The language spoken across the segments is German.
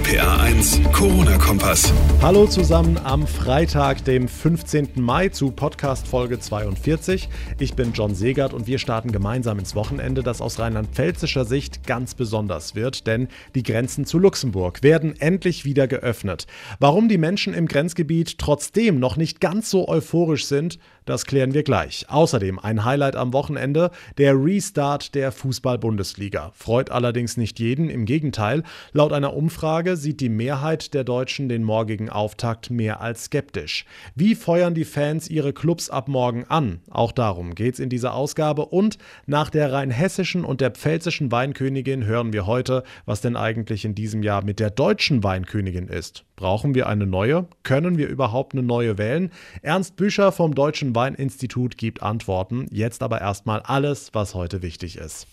RPA1 Corona-Kompass. Hallo zusammen am Freitag, dem 15. Mai zu Podcast Folge 42. Ich bin John Segert und wir starten gemeinsam ins Wochenende, das aus rheinland-pfälzischer Sicht ganz besonders wird, denn die Grenzen zu Luxemburg werden endlich wieder geöffnet. Warum die Menschen im Grenzgebiet trotzdem noch nicht ganz so euphorisch sind, das klären wir gleich. Außerdem ein Highlight am Wochenende, der Restart der Fußball-Bundesliga. Freut allerdings nicht jeden, im Gegenteil. Laut einer Umfrage sieht die Mehrheit der Deutschen den morgigen Auftakt mehr als skeptisch. Wie feuern die Fans ihre Clubs ab morgen an? Auch darum geht es in dieser Ausgabe. Und nach der rheinhessischen und der pfälzischen Weinkönigin hören wir heute, was denn eigentlich in diesem Jahr mit der deutschen Weinkönigin ist. Brauchen wir eine neue? Können wir überhaupt eine neue wählen? Ernst Büscher vom Deutschen Weininstitut gibt Antworten. Jetzt aber erstmal alles, was heute wichtig ist.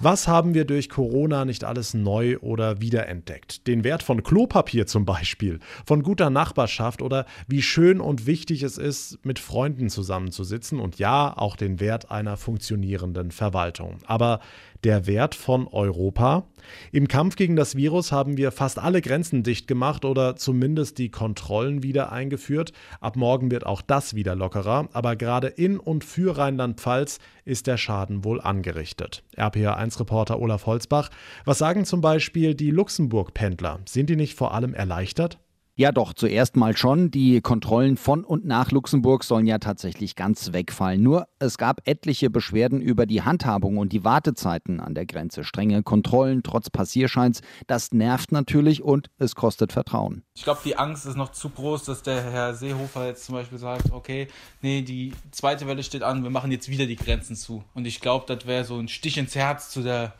Was haben wir durch Corona nicht alles neu oder wiederentdeckt? Den Wert von Klopapier zum Beispiel, von guter Nachbarschaft oder wie schön und wichtig es ist, mit Freunden zusammenzusitzen und ja, auch den Wert einer funktionierenden Verwaltung. Aber der Wert von Europa? Im Kampf gegen das Virus haben wir fast alle Grenzen dicht gemacht oder zumindest die Kontrollen wieder eingeführt. Ab morgen wird auch das wieder lockerer, aber gerade in und für Rheinland-Pfalz ist der Schaden wohl angerichtet. RPA1-Reporter Olaf Holzbach, was sagen zum Beispiel die Luxemburg-Pendler? Sind die nicht vor allem erleichtert? Ja, doch, zuerst mal schon. Die Kontrollen von und nach Luxemburg sollen ja tatsächlich ganz wegfallen. Nur es gab etliche Beschwerden über die Handhabung und die Wartezeiten an der Grenze. Strenge Kontrollen trotz Passierscheins, das nervt natürlich und es kostet Vertrauen. Ich glaube, die Angst ist noch zu groß, dass der Herr Seehofer jetzt zum Beispiel sagt, okay, nee, die zweite Welle steht an, wir machen jetzt wieder die Grenzen zu. Und ich glaube, das wäre so ein Stich ins Herz zu der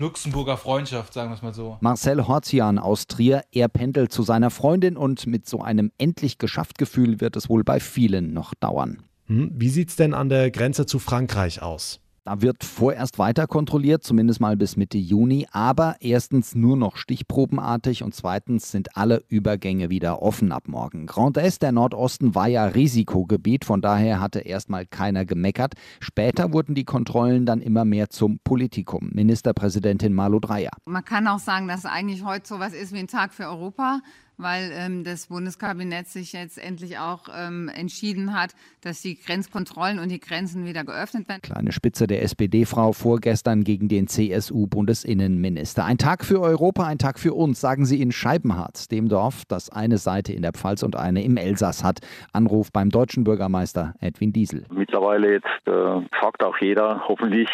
Luxemburger Freundschaft, sagen wir es mal so. Marcel Horzian aus Trier, er pendelt zu seiner Freundin und mit so einem endlich geschafft Gefühl wird es wohl bei vielen noch dauern. Hm, wie sieht es denn an der Grenze zu Frankreich aus? Da wird vorerst weiter kontrolliert, zumindest mal bis Mitte Juni, aber erstens nur noch stichprobenartig und zweitens sind alle Übergänge wieder offen ab morgen. Grand Est, der Nordosten, war ja Risikogebiet, von daher hatte erstmal keiner gemeckert. Später wurden die Kontrollen dann immer mehr zum Politikum. Ministerpräsidentin Malu Dreyer. Man kann auch sagen, dass eigentlich heute sowas ist wie ein Tag für Europa weil ähm, das Bundeskabinett sich jetzt endlich auch ähm, entschieden hat, dass die Grenzkontrollen und die Grenzen wieder geöffnet werden. Kleine Spitze der SPD-Frau vorgestern gegen den CSU-Bundesinnenminister. Ein Tag für Europa, ein Tag für uns, sagen sie in Scheibenharz, dem Dorf, das eine Seite in der Pfalz und eine im Elsass hat. Anruf beim deutschen Bürgermeister Edwin Diesel. Mittlerweile jetzt äh, fragt auch jeder, hoffentlich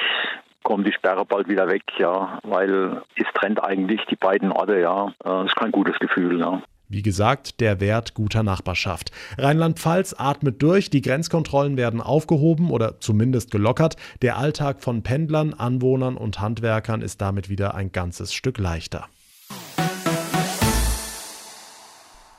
kommt die Sperre bald wieder weg, ja, weil es trennt eigentlich die beiden Orte, ja. Das äh, ist kein gutes Gefühl, ja. Wie gesagt, der Wert guter Nachbarschaft. Rheinland-Pfalz atmet durch, die Grenzkontrollen werden aufgehoben oder zumindest gelockert. Der Alltag von Pendlern, Anwohnern und Handwerkern ist damit wieder ein ganzes Stück leichter.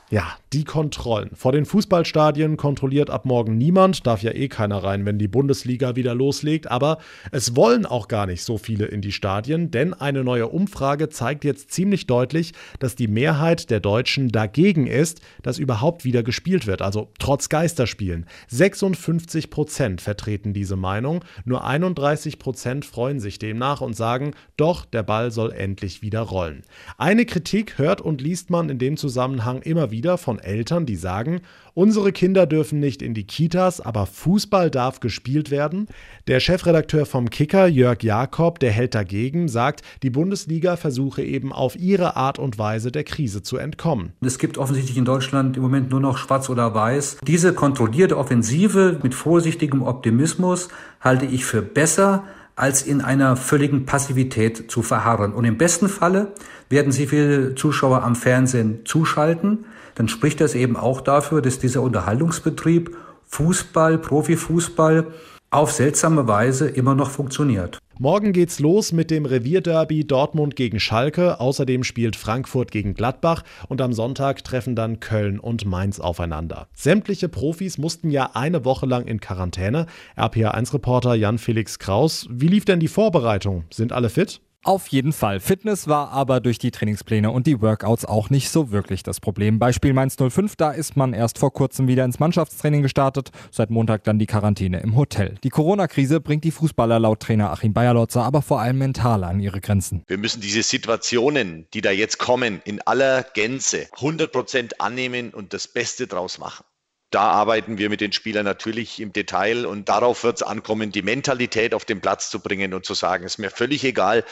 Ja, die Kontrollen. Vor den Fußballstadien kontrolliert ab morgen niemand, darf ja eh keiner rein, wenn die Bundesliga wieder loslegt, aber es wollen auch gar nicht so viele in die Stadien, denn eine neue Umfrage zeigt jetzt ziemlich deutlich, dass die Mehrheit der Deutschen dagegen ist, dass überhaupt wieder gespielt wird, also trotz Geisterspielen. 56 Prozent vertreten diese Meinung, nur 31 Prozent freuen sich demnach und sagen, doch, der Ball soll endlich wieder rollen. Eine Kritik hört und liest man in dem Zusammenhang immer wieder wieder von Eltern, die sagen, unsere Kinder dürfen nicht in die Kitas, aber Fußball darf gespielt werden. Der Chefredakteur vom Kicker, Jörg Jakob, der hält dagegen, sagt, die Bundesliga versuche eben auf ihre Art und Weise der Krise zu entkommen. Es gibt offensichtlich in Deutschland im Moment nur noch schwarz oder weiß. Diese kontrollierte Offensive mit vorsichtigem Optimismus halte ich für besser als in einer völligen Passivität zu verharren. Und im besten Falle werden Sie viele Zuschauer am Fernsehen zuschalten dann spricht das eben auch dafür, dass dieser Unterhaltungsbetrieb Fußball, Profifußball auf seltsame Weise immer noch funktioniert. Morgen geht's los mit dem Revierderby Dortmund gegen Schalke. Außerdem spielt Frankfurt gegen Gladbach und am Sonntag treffen dann Köln und Mainz aufeinander. Sämtliche Profis mussten ja eine Woche lang in Quarantäne. RPA1-Reporter Jan-Felix Kraus. Wie lief denn die Vorbereitung? Sind alle fit? Auf jeden Fall. Fitness war aber durch die Trainingspläne und die Workouts auch nicht so wirklich das Problem. Beispiel Mainz 05, da ist man erst vor kurzem wieder ins Mannschaftstraining gestartet, seit Montag dann die Quarantäne im Hotel. Die Corona-Krise bringt die Fußballer laut Trainer Achim Bayerlotzer aber vor allem mental an ihre Grenzen. Wir müssen diese Situationen, die da jetzt kommen, in aller Gänze 100 Prozent annehmen und das Beste draus machen. Da arbeiten wir mit den Spielern natürlich im Detail und darauf wird es ankommen, die Mentalität auf den Platz zu bringen und zu sagen, es ist mir völlig egal,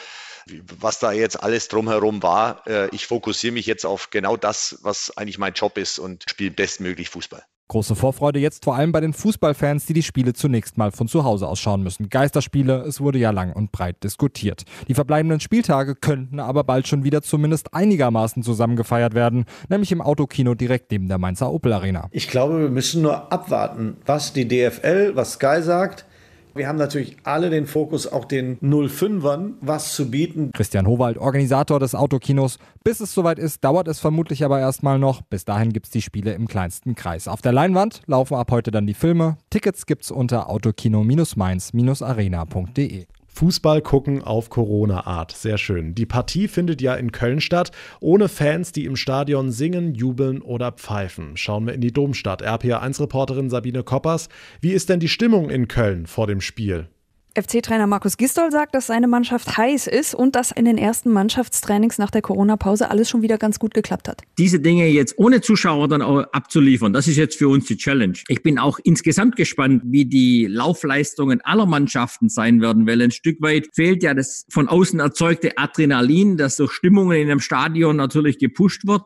was da jetzt alles drumherum war. Äh, ich fokussiere mich jetzt auf genau das, was eigentlich mein Job ist und spiele bestmöglich Fußball. Große Vorfreude jetzt vor allem bei den Fußballfans, die die Spiele zunächst mal von zu Hause aus schauen müssen. Geisterspiele, es wurde ja lang und breit diskutiert. Die verbleibenden Spieltage könnten aber bald schon wieder zumindest einigermaßen zusammen gefeiert werden, nämlich im Autokino direkt neben der Mainzer Opel Arena. Ich glaube, wir müssen nur abwarten, was die DFL, was Sky sagt. Wir haben natürlich alle den Fokus, auch den 05ern, was zu bieten. Christian Howald, Organisator des Autokinos. Bis es soweit ist, dauert es vermutlich aber erstmal noch. Bis dahin gibt es die Spiele im kleinsten Kreis. Auf der Leinwand laufen ab heute dann die Filme. Tickets gibt's unter autokino-mainz-arena.de. Fußball gucken auf Corona-Art. Sehr schön. Die Partie findet ja in Köln statt, ohne Fans, die im Stadion singen, jubeln oder pfeifen. Schauen wir in die Domstadt. RPA1-Reporterin Sabine Koppers. Wie ist denn die Stimmung in Köln vor dem Spiel? FC-Trainer Markus Gistol sagt, dass seine Mannschaft heiß ist und dass in den ersten Mannschaftstrainings nach der Corona-Pause alles schon wieder ganz gut geklappt hat. Diese Dinge jetzt ohne Zuschauer dann auch abzuliefern, das ist jetzt für uns die Challenge. Ich bin auch insgesamt gespannt, wie die Laufleistungen aller Mannschaften sein werden, weil ein Stück weit fehlt ja das von außen erzeugte Adrenalin, das durch Stimmungen in einem Stadion natürlich gepusht wird.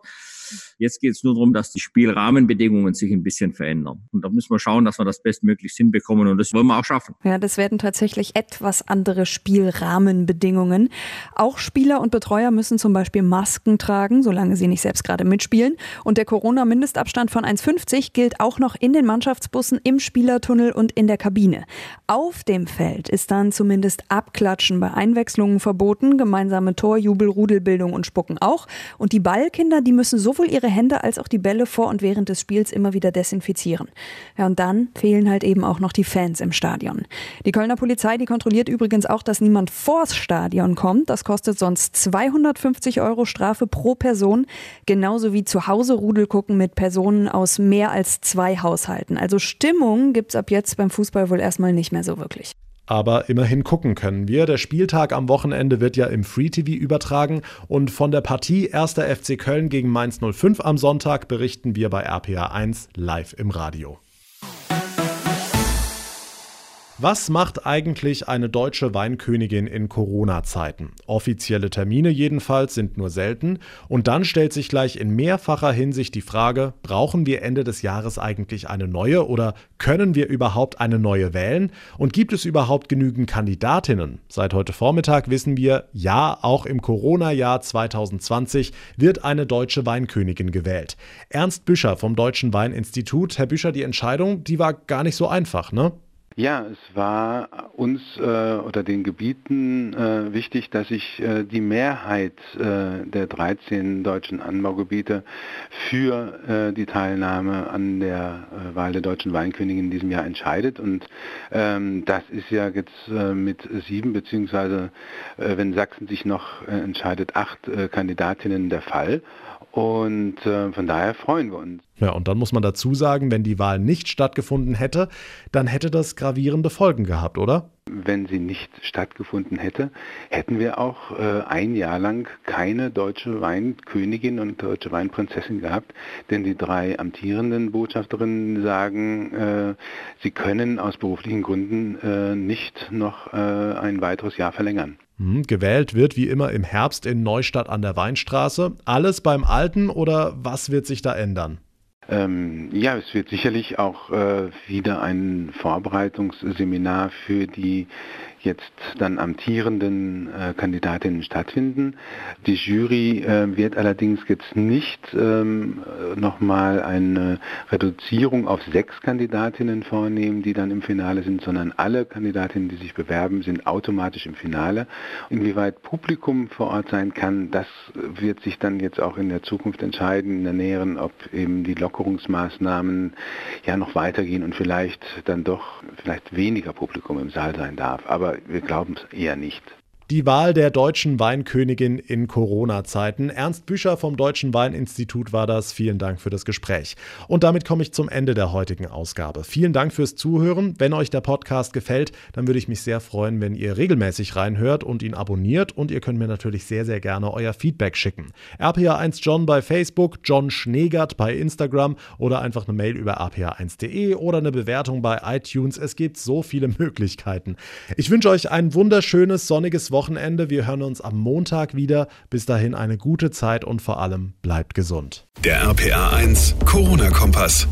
Jetzt geht es nur darum, dass die Spielrahmenbedingungen sich ein bisschen verändern. Und da müssen wir schauen, dass wir das bestmöglichst hinbekommen. Und das wollen wir auch schaffen. Ja, das werden tatsächlich etwas andere Spielrahmenbedingungen. Auch Spieler und Betreuer müssen zum Beispiel Masken tragen, solange sie nicht selbst gerade mitspielen. Und der Corona-Mindestabstand von 1,50 gilt auch noch in den Mannschaftsbussen, im Spielertunnel und in der Kabine. Auf dem Feld ist dann zumindest Abklatschen bei Einwechslungen verboten, gemeinsame Torjubel, Rudelbildung und Spucken auch. Und die Ballkinder, die müssen sowohl ihre Hände als auch die Bälle vor und während des Spiels immer wieder desinfizieren. Ja, und dann fehlen halt eben auch noch die Fans im Stadion. Die Kölner Polizei, die kontrolliert übrigens auch, dass niemand vors Stadion kommt. Das kostet sonst 250 Euro Strafe pro Person. Genauso wie zu Hause Rudel gucken mit Personen aus mehr als zwei Haushalten. Also Stimmung gibt's ab jetzt beim Fußball wohl erstmal nicht mehr so wirklich aber immerhin gucken können wir. Der Spieltag am Wochenende wird ja im Free TV übertragen und von der Partie 1. FC Köln gegen Mainz 05 am Sonntag berichten wir bei RPA 1 live im Radio. Was macht eigentlich eine deutsche Weinkönigin in Corona-Zeiten? Offizielle Termine jedenfalls sind nur selten. Und dann stellt sich gleich in mehrfacher Hinsicht die Frage, brauchen wir Ende des Jahres eigentlich eine neue oder können wir überhaupt eine neue wählen? Und gibt es überhaupt genügend Kandidatinnen? Seit heute Vormittag wissen wir, ja, auch im Corona-Jahr 2020 wird eine deutsche Weinkönigin gewählt. Ernst Büscher vom Deutschen Weininstitut. Herr Büscher, die Entscheidung, die war gar nicht so einfach, ne? Ja, es war uns äh, oder den Gebieten äh, wichtig, dass sich äh, die Mehrheit äh, der 13 deutschen Anbaugebiete für äh, die Teilnahme an der äh, Wahl der deutschen Weinkönigin in diesem Jahr entscheidet. Und ähm, das ist ja jetzt mit sieben, beziehungsweise wenn Sachsen sich noch entscheidet, acht Kandidatinnen der Fall. Und äh, von daher freuen wir uns. Ja, und dann muss man dazu sagen, wenn die Wahl nicht stattgefunden hätte, dann hätte das gravierende Folgen gehabt, oder? Wenn sie nicht stattgefunden hätte, hätten wir auch äh, ein Jahr lang keine deutsche Weinkönigin und deutsche Weinprinzessin gehabt, denn die drei amtierenden Botschafterinnen sagen, äh, sie können aus beruflichen Gründen äh, nicht noch äh, ein weiteres Jahr verlängern. Hm, gewählt wird wie immer im Herbst in Neustadt an der Weinstraße. Alles beim Alten oder was wird sich da ändern? Ähm, ja, es wird sicherlich auch äh, wieder ein Vorbereitungsseminar für die jetzt dann amtierenden äh, Kandidatinnen stattfinden. Die Jury äh, wird allerdings jetzt nicht ähm, nochmal eine Reduzierung auf sechs Kandidatinnen vornehmen, die dann im Finale sind, sondern alle Kandidatinnen, die sich bewerben, sind automatisch im Finale. Inwieweit Publikum vor Ort sein kann, das wird sich dann jetzt auch in der Zukunft entscheiden, in der näheren, ob eben die Lockerungsmaßnahmen ja noch weitergehen und vielleicht dann doch vielleicht weniger Publikum im Saal sein darf. Aber wir glauben es eher nicht. Die Wahl der deutschen Weinkönigin in Corona-Zeiten. Ernst Büscher vom Deutschen Weininstitut war das. Vielen Dank für das Gespräch. Und damit komme ich zum Ende der heutigen Ausgabe. Vielen Dank fürs Zuhören. Wenn euch der Podcast gefällt, dann würde ich mich sehr freuen, wenn ihr regelmäßig reinhört und ihn abonniert. Und ihr könnt mir natürlich sehr, sehr gerne euer Feedback schicken. RPA1 John bei Facebook, John Schneegert bei Instagram oder einfach eine Mail über rpa1.de oder eine Bewertung bei iTunes. Es gibt so viele Möglichkeiten. Ich wünsche euch ein wunderschönes, sonniges Wochenende. Wir hören uns am Montag wieder. Bis dahin eine gute Zeit und vor allem bleibt gesund. Der RPA1 Corona-Kompass.